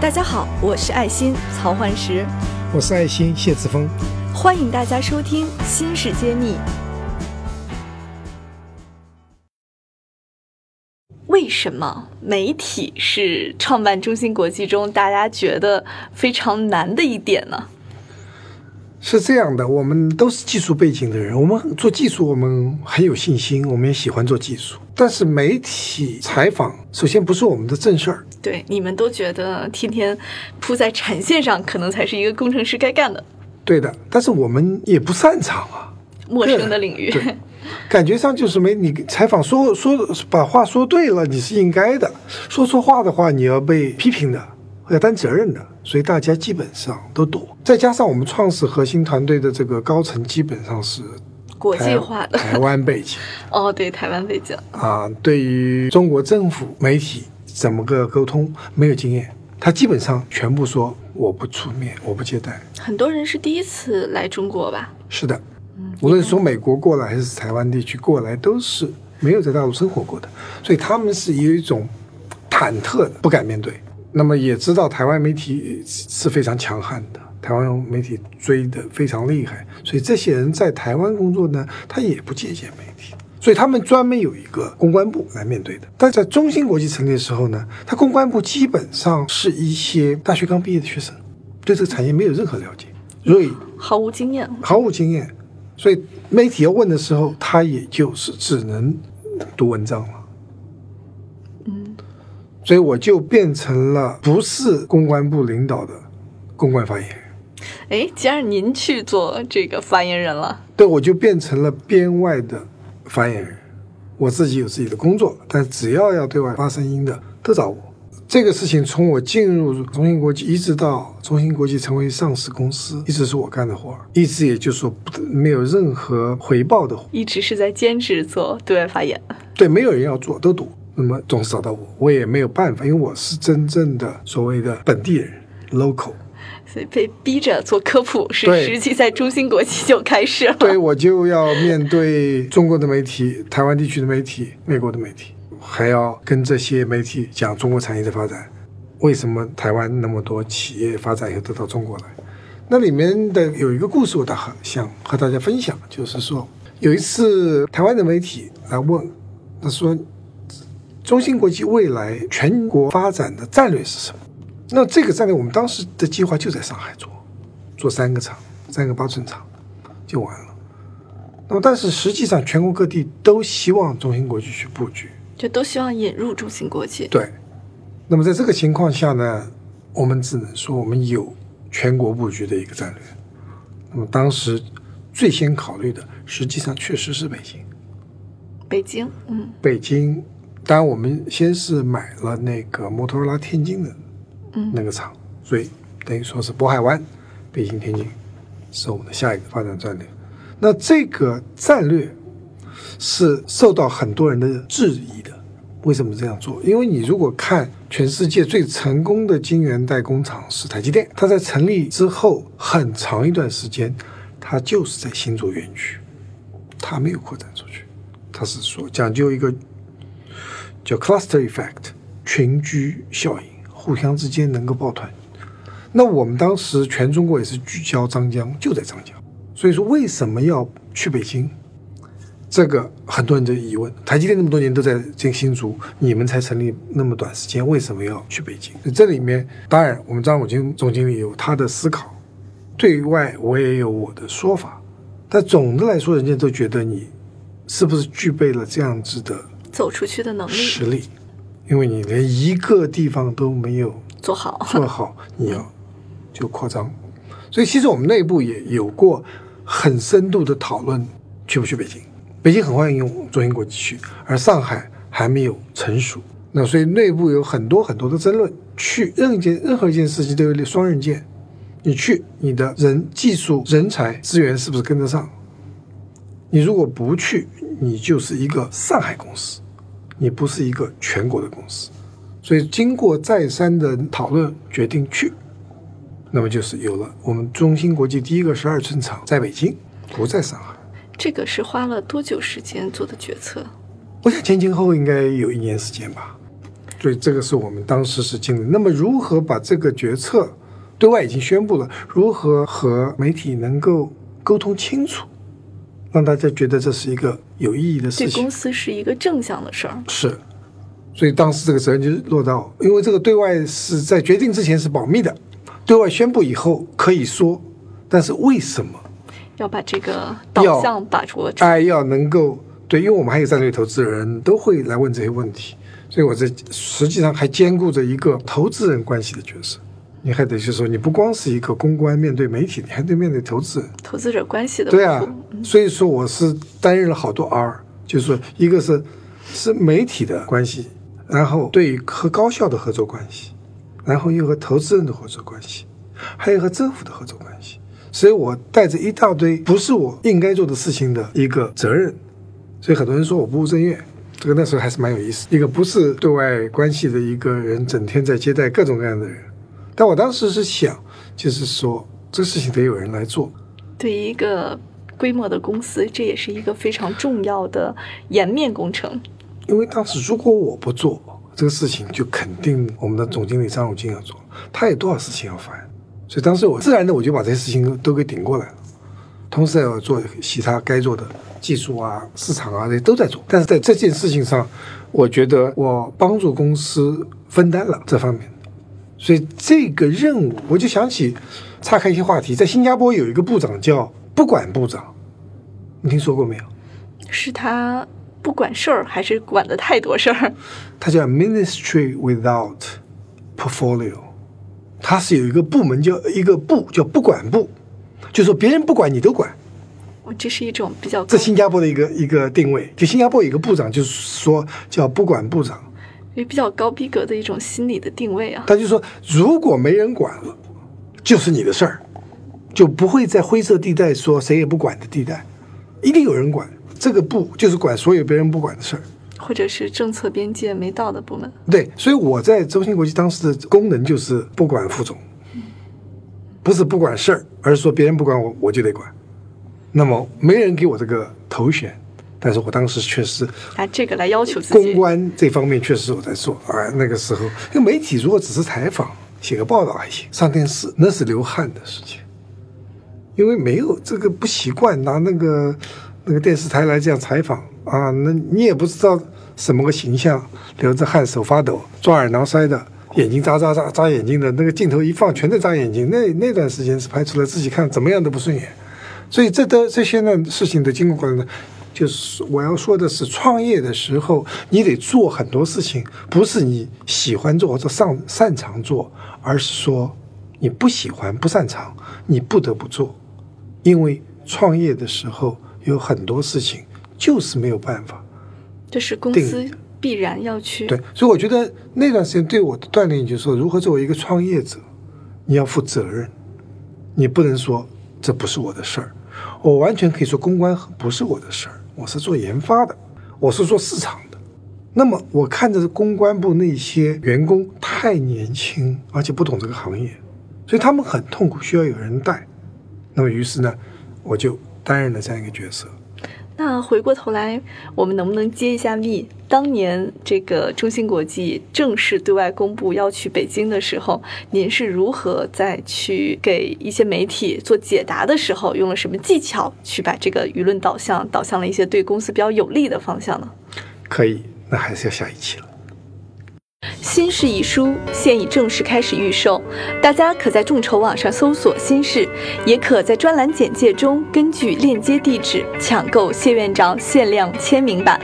大家好，我是爱心曹焕石，我是爱心谢志峰，欢迎大家收听《新事揭秘》。为什么媒体是创办中芯国际中大家觉得非常难的一点呢？是这样的，我们都是技术背景的人，我们做技术，我们很有信心，我们也喜欢做技术。但是媒体采访，首先不是我们的正事儿。对，你们都觉得天天扑在产线上，可能才是一个工程师该干的。对的，但是我们也不擅长啊，陌生的领域。感觉上就是没你采访说说把话说对了，你是应该的；说错话的话，你要被批评的，要担责任的。所以大家基本上都躲。再加上我们创始核心团队的这个高层基本上是国际化的台湾背景。哦，对，台湾背景啊，对于中国政府媒体怎么个沟通没有经验，他基本上全部说我不出面，我不接待。很多人是第一次来中国吧？是的。无论从美国过来还是台湾地区过来，都是没有在大陆生活过的，所以他们是有一种忐忑的，不敢面对。那么也知道台湾媒体是非常强悍的，台湾媒体追的非常厉害，所以这些人在台湾工作呢，他也不借鉴媒体，所以他们专门有一个公关部来面对的。但在中芯国际成立的时候呢，他公关部基本上是一些大学刚毕业的学生，对这个产业没有任何了解，所以毫无经验，毫无经验。所以媒体要问的时候，他也就是只能读文章了。嗯，所以我就变成了不是公关部领导的公关发言人。哎，既然您去做这个发言人了，对，我就变成了编外的发言人。我自己有自己的工作，但只要要对外发声音的，都找我。这个事情从我进入中芯国际，一直到中芯国际成为上市公司，一直是我干的活儿，一直也就是说不没有任何回报的活，一直是在兼职做对外发言。对，没有人要做，都赌，那么总是找到我，我也没有办法，因为我是真正的所谓的本地人，local，所以被逼着做科普，是实际在中芯国际就开始了。对，我就要面对中国的媒体、台湾地区的媒体、美国的媒体。还要跟这些媒体讲中国产业的发展，为什么台湾那么多企业发展以后都到中国来？那里面的有一个故事，我倒很想和大家分享，就是说有一次台湾的媒体来问，他说中芯国际未来全国发展的战略是什么？那这个战略我们当时的计划就在上海做，做三个厂，三个八寸厂就完了。那么但是实际上全国各地都希望中芯国际去布局。就都希望引入中芯国际。对，那么在这个情况下呢，我们只能说我们有全国布局的一个战略。那么当时最先考虑的，实际上确实是北京。北京，嗯，北京。当然，我们先是买了那个摩托罗拉天津的，嗯，那个厂，所以等于说是渤海湾、北京、天津是我们的下一个发展战略。那这个战略。是受到很多人的质疑的，为什么这样做？因为你如果看全世界最成功的晶圆代工厂是台积电，它在成立之后很长一段时间，它就是在新竹园区，它没有扩展出去，它是说讲究一个叫 cluster effect 群居效应，互相之间能够抱团。那我们当时全中国也是聚焦张江，就在张江，所以说为什么要去北京？这个很多人的疑问，台积电那么多年都在建新竹，你们才成立那么短时间，为什么要去北京？这里面当然，我们张武金总经理有他的思考，对外我也有我的说法，但总的来说，人家都觉得你是不是具备了这样子的走出去的能力、实力？因为你连一个地方都没有做好，做好你要就扩张，所以其实我们内部也有过很深度的讨论，去不去北京？北京很欢迎用中芯国际去，而上海还没有成熟，那所以内部有很多很多的争论。去任一件任何一件事情都有双刃剑，你去，你的人、技术、人才、资源是不是跟得上？你如果不去，你就是一个上海公司，你不是一个全国的公司。所以经过再三的讨论，决定去，那么就是有了我们中芯国际第一个十二寸厂在北京，不在上海。这个是花了多久时间做的决策？我想前前后后应该有一年时间吧。所以这个是我们当时是经历。那么如何把这个决策对外已经宣布了，如何和媒体能够沟通清楚，让大家觉得这是一个有意义的事情对公？司是一个正向的事儿。是，所以当时这个责任就落到，因为这个对外是在决定之前是保密的，对外宣布以后可以说，但是为什么？要把这个导向把握住。哎，要能够对，因为我们还有战略投资人都会来问这些问题，所以我这实际上还兼顾着一个投资人关系的角色。你还得是说，你不光是一个公关面对媒体，你还得面对投资人。投资者关系的对啊，所以说我是担任了好多 R，就是说一个是是媒体的关系，然后对和高校的合作关系，然后又和投资人的合作关系，还有和政府的合作关系。所以我带着一大堆不是我应该做的事情的一个责任，所以很多人说我不务正业。这个那时候还是蛮有意思，一个不是对外关系的一个人，整天在接待各种各样的人。但我当时是想，就是说这事情得有人来做，对于一个规模的公司，这也是一个非常重要的颜面工程。因为当时如果我不做这个事情，就肯定我们的总经理张汝京要做，他有多少事情要烦，所以当时我自然的我就把这些事情都给顶过来了，同时还要做其他该做的技术啊、市场啊这些都在做，但是在这件事情上，我觉得我帮助公司分担了这方面，所以这个任务我就想起岔开一些话题，在新加坡有一个部长叫不管部长，你听说过没有？是他不管事儿，还是管的太多事儿？他叫 Ministry without Portfolio，他是有一个部门叫一个部叫不管部，就说别人不管你都管。哦这是一种比较高这新加坡的一个一个定位，就新加坡有一个部长，就是说叫不管部长，也比较高逼格的一种心理的定位啊。他就说如果没人管了，就是你的事儿，就不会在灰色地带说谁也不管的地带，一定有人管。这个不就是管所有别人不管的事儿。或者是政策边界没到的部门，对，所以我在中芯国际当时的功能就是不管副总，不是不管事儿，而是说别人不管我，我就得管。那么没人给我这个头衔，但是我当时确实拿这个来要求自公。关这方面确实我在做啊。那个时候，因为媒体如果只是采访、写个报道还行，上电视那是流汗的事情，因为没有这个不习惯拿那个那个电视台来这样采访啊，那你也不知道什么个形象，流着汗手发抖，抓耳挠腮的。眼睛眨眨眨眨眼睛的那个镜头一放，全在眨眼睛。那那段时间是拍出来自己看怎么样都不顺眼，所以这都这些呢事情都经过过来呢，就是我要说的是，创业的时候你得做很多事情，不是你喜欢做或者擅擅长做，而是说你不喜欢不擅长，你不得不做，因为创业的时候有很多事情就是没有办法。这是公司必然要去对，所以我觉得那段时间对我的锻炼就是说，如何作为一个创业者，你要负责任，你不能说这不是我的事儿，我完全可以说公关不是我的事儿，我是做研发的，我是做市场的。那么我看着公关部那些员工太年轻，而且不懂这个行业，所以他们很痛苦，需要有人带。那么于是呢，我就担任了这样一个角色。那回过头来，我们能不能接一下密？当年这个中芯国际正式对外公布要去北京的时候，您是如何在去给一些媒体做解答的时候，用了什么技巧去把这个舆论导向导向了一些对公司比较有利的方向呢？可以，那还是要下一期了。新式一书现已正式开始预售，大家可在众筹网上搜索“新式”，也可在专栏简介中根据链接地址抢购谢院长限量签名版。